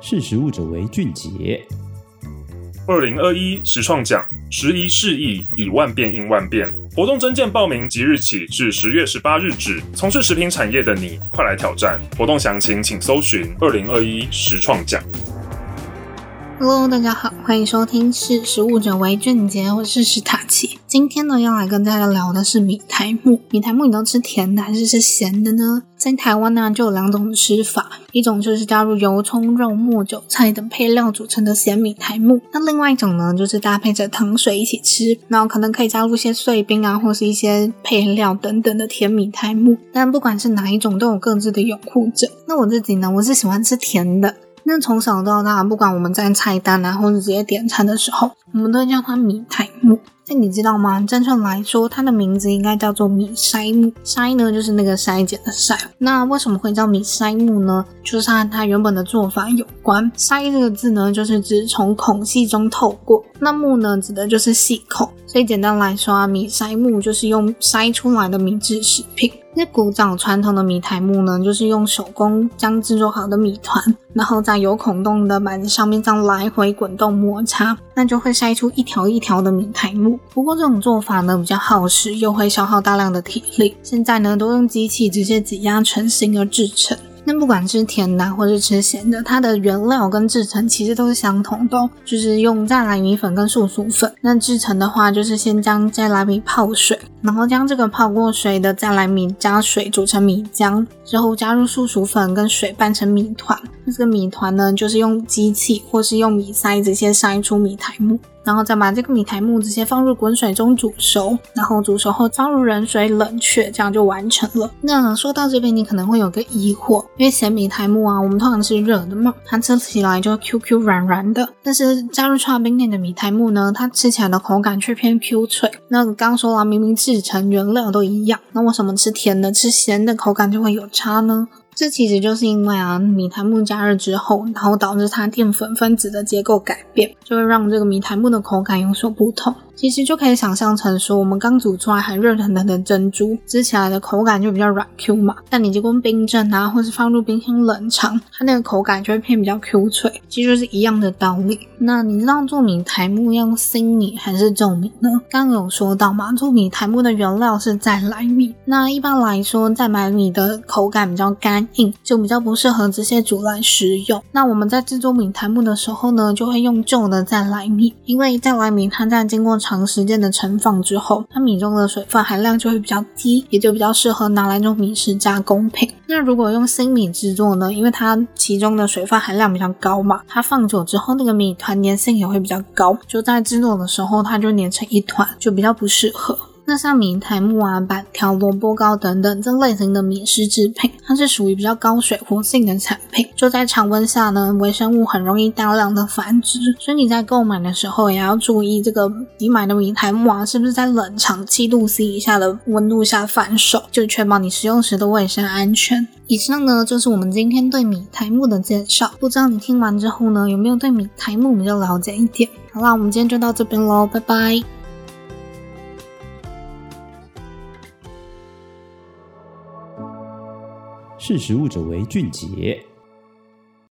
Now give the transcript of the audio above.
识时务者为俊杰。二零二一实创奖，时移世易，以万变应万变。活动征件报名即日起至十月十八日止。从事食品产业的你，快来挑战！活动详情请搜寻二零二一实创奖。Hello，大家好，欢迎收听《识食物者为俊杰》，我是史塔奇。今天呢，要来跟大家聊的是米苔目。米苔目你都吃甜的还是吃咸的呢？在台湾呢，就有两种吃法，一种就是加入油葱、肉末、韭菜等配料组成的咸米苔目，那另外一种呢，就是搭配着糖水一起吃，然后可能可以加入一些碎冰啊，或是一些配料等等的甜米苔目。但不管是哪一种，都有各自的拥护者。那我自己呢，我是喜欢吃甜的。那从小到大，不管我们在菜单啊，或者直接点餐的时候，我们都叫它米苔目。那你知道吗？正确来说，它的名字应该叫做米筛木。筛呢，就是那个筛检的筛。那为什么会叫米筛目呢？就是它它原本的做法有关。筛这个字呢，就是指从孔隙中透过。那目呢，指的就是细孔。所以简单来说啊，米筛目就是用筛出来的米制食品。那古早传统的米苔目呢，就是用手工将制作好的米团，然后在有孔洞的板子上面这样来回滚动摩擦，那就会筛出一条一条的米苔目。不过这种做法呢，比较耗时，又会消耗大量的体力。现在呢，都用机器直接挤压成型而制成。那不管吃甜的或是吃咸的，它的原料跟制成其实都是相同的，就是用再来米粉跟素薯粉。那制成的话，就是先将再来米泡水，然后将这个泡过水的再来米加水煮成米浆，之后加入素薯粉跟水拌成米团。这个米团呢，就是用机器或是用米筛子先筛出米苔目。然后再把这个米苔目直接放入滚水中煮熟，然后煮熟后放入冷水冷却，这样就完成了。那说到这边，你可能会有个疑惑，因为咸米苔目啊，我们通常是热的嘛，它吃起来就 Q Q 软软的。但是加入剉冰内的米苔目呢，它吃起来的口感却偏 Q 脆。那刚刚说了，明明制成原料都一样，那为什么吃甜的、吃咸的口感就会有差呢？这其实就是因为啊，米苔木加热之后，然后导致它淀粉分子的结构改变，就会让这个米苔木的口感有所不同。其实就可以想象成说，我们刚煮出来还热腾腾的珍珠，吃起来的口感就比较软 Q 嘛。但你经过冰镇啊，或是放入冰箱冷藏，它那个口感就会偏比较 Q 脆。其实就是一样的道理。那你知道做米苔目要用新米还是旧米呢？刚刚有说到嘛，做米苔目的原料是在来米。那一般来说，在来米的口感比较干硬，就比较不适合直接煮来食用。那我们在制作米苔目的时候呢，就会用旧的在来米，因为在来米它在经过长时间的盛放之后，它米中的水分含量就会比较低，也就比较适合拿来做米食加工品。那如果用新米制作呢？因为它其中的水分含量比较高嘛，它放久之后那个米团粘性也会比较高，就在制作的时候它就粘成一团，就比较不适合。那像米苔目啊、板条、萝卜糕等等这类型的米食制品，它是属于比较高水活性的产品，就在常温下呢，微生物很容易大量的繁殖，所以你在购买的时候也要注意，这个你买的米苔目啊，是不是在冷藏七度 C 以下的温度下贩售，就确保你食用时的卫生安全。以上呢就是我们今天对米苔目的介绍，不知道你听完之后呢，有没有对米苔目比较了解一点？好啦，我们今天就到这边喽，拜拜。识时务者为俊杰。